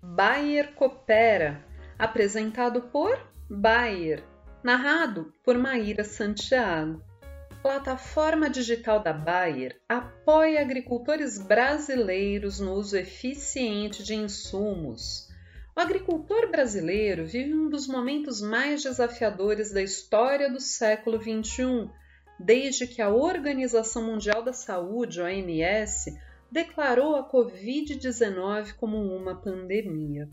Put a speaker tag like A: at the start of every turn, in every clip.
A: Bayer Coopera, apresentado por Bayer, narrado por Maíra Santiago. Plataforma digital da Bayer apoia agricultores brasileiros no uso eficiente de insumos. O agricultor brasileiro vive um dos momentos mais desafiadores da história do século XXI, desde que a Organização Mundial da Saúde, OMS, declarou a Covid-19 como uma pandemia.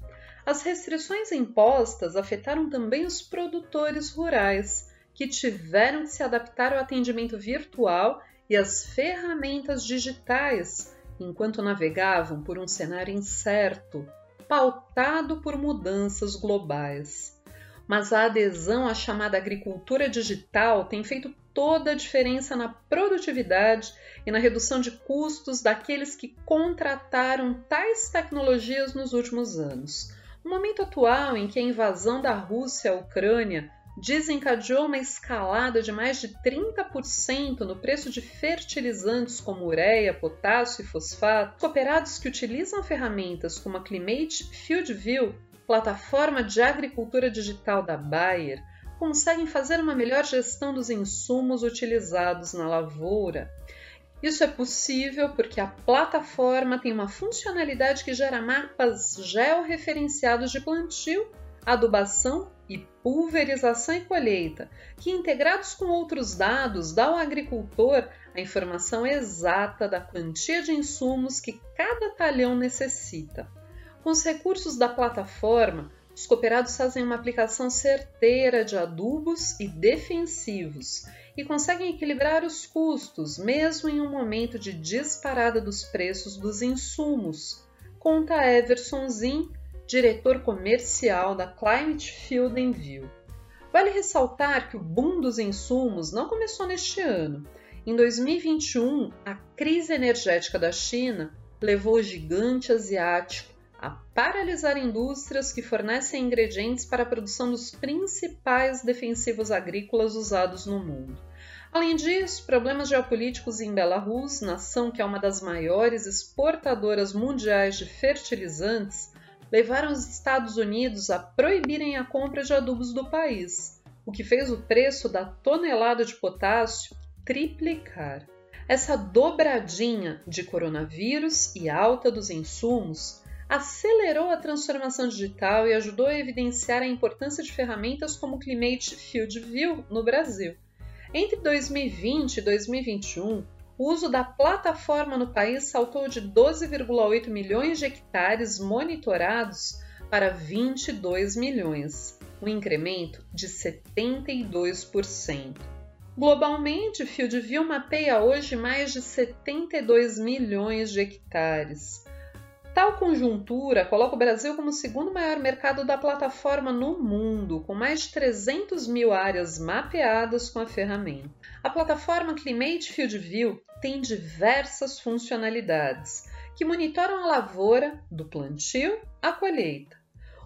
A: As restrições impostas afetaram também os produtores rurais, que tiveram que se adaptar ao atendimento virtual e às ferramentas digitais enquanto navegavam por um cenário incerto, pautado por mudanças globais. Mas a adesão à chamada agricultura digital tem feito toda a diferença na produtividade e na redução de custos daqueles que contrataram tais tecnologias nos últimos anos. No momento atual em que a invasão da Rússia à Ucrânia desencadeou uma escalada de mais de 30% no preço de fertilizantes como ureia, potássio e fosfato, cooperados que utilizam ferramentas como a Climate FieldView, plataforma de agricultura digital da Bayer, conseguem fazer uma melhor gestão dos insumos utilizados na lavoura. Isso é possível porque a plataforma tem uma funcionalidade que gera mapas georreferenciados de plantio, adubação e pulverização e colheita, que integrados com outros dados dão ao agricultor a informação exata da quantia de insumos que cada talhão necessita. Com os recursos da plataforma, os cooperados fazem uma aplicação certeira de adubos e defensivos e conseguem equilibrar os custos, mesmo em um momento de disparada dos preços dos insumos, conta Everson Zin, diretor comercial da Climate Field Envio. Vale ressaltar que o boom dos insumos não começou neste ano. Em 2021, a crise energética da China levou o gigante asiático a paralisar indústrias que fornecem ingredientes para a produção dos principais defensivos agrícolas usados no mundo. Além disso, problemas geopolíticos em Belarus, nação que é uma das maiores exportadoras mundiais de fertilizantes, levaram os Estados Unidos a proibirem a compra de adubos do país, o que fez o preço da tonelada de potássio triplicar. Essa dobradinha de coronavírus e alta dos insumos acelerou a transformação digital e ajudou a evidenciar a importância de ferramentas como o Climate Field View no Brasil. Entre 2020 e 2021, o uso da plataforma no país saltou de 12,8 milhões de hectares monitorados para 22 milhões, um incremento de 72%. Globalmente, FieldView mapeia hoje mais de 72 milhões de hectares, Tal conjuntura coloca o Brasil como o segundo maior mercado da plataforma no mundo, com mais de 300 mil áreas mapeadas com a ferramenta. A plataforma Climate Field View tem diversas funcionalidades que monitoram a lavoura do plantio à colheita.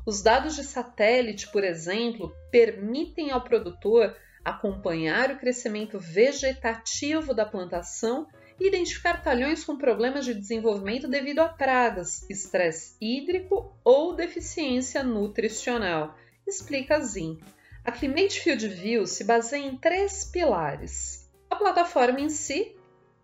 A: Os dados de satélite, por exemplo, permitem ao produtor acompanhar o crescimento vegetativo da plantação e identificar talhões com problemas de desenvolvimento devido a pragas, estresse hídrico ou deficiência nutricional, explica Zin. A Climate Field View se baseia em três pilares: a plataforma em si,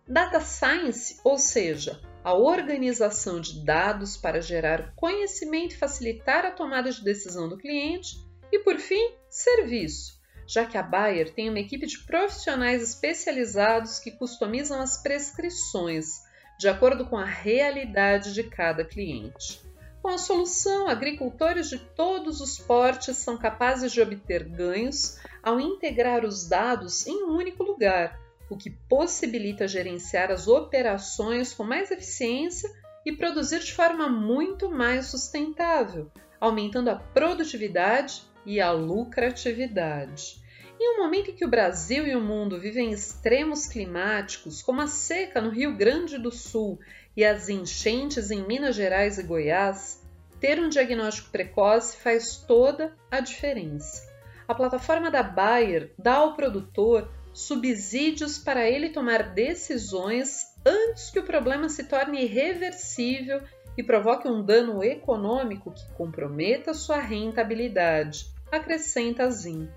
A: Data Science, ou seja, a organização de dados para gerar conhecimento e facilitar a tomada de decisão do cliente, e por fim, serviço já que a Bayer tem uma equipe de profissionais especializados que customizam as prescrições de acordo com a realidade de cada cliente. Com a solução, agricultores de todos os portes são capazes de obter ganhos ao integrar os dados em um único lugar, o que possibilita gerenciar as operações com mais eficiência e produzir de forma muito mais sustentável, aumentando a produtividade e a lucratividade. Em um momento em que o Brasil e o mundo vivem extremos climáticos, como a seca no Rio Grande do Sul e as enchentes em Minas Gerais e Goiás, ter um diagnóstico precoce faz toda a diferença. A plataforma da Bayer dá ao produtor subsídios para ele tomar decisões antes que o problema se torne irreversível e provoque um dano econômico que comprometa sua rentabilidade, acrescenta Zin.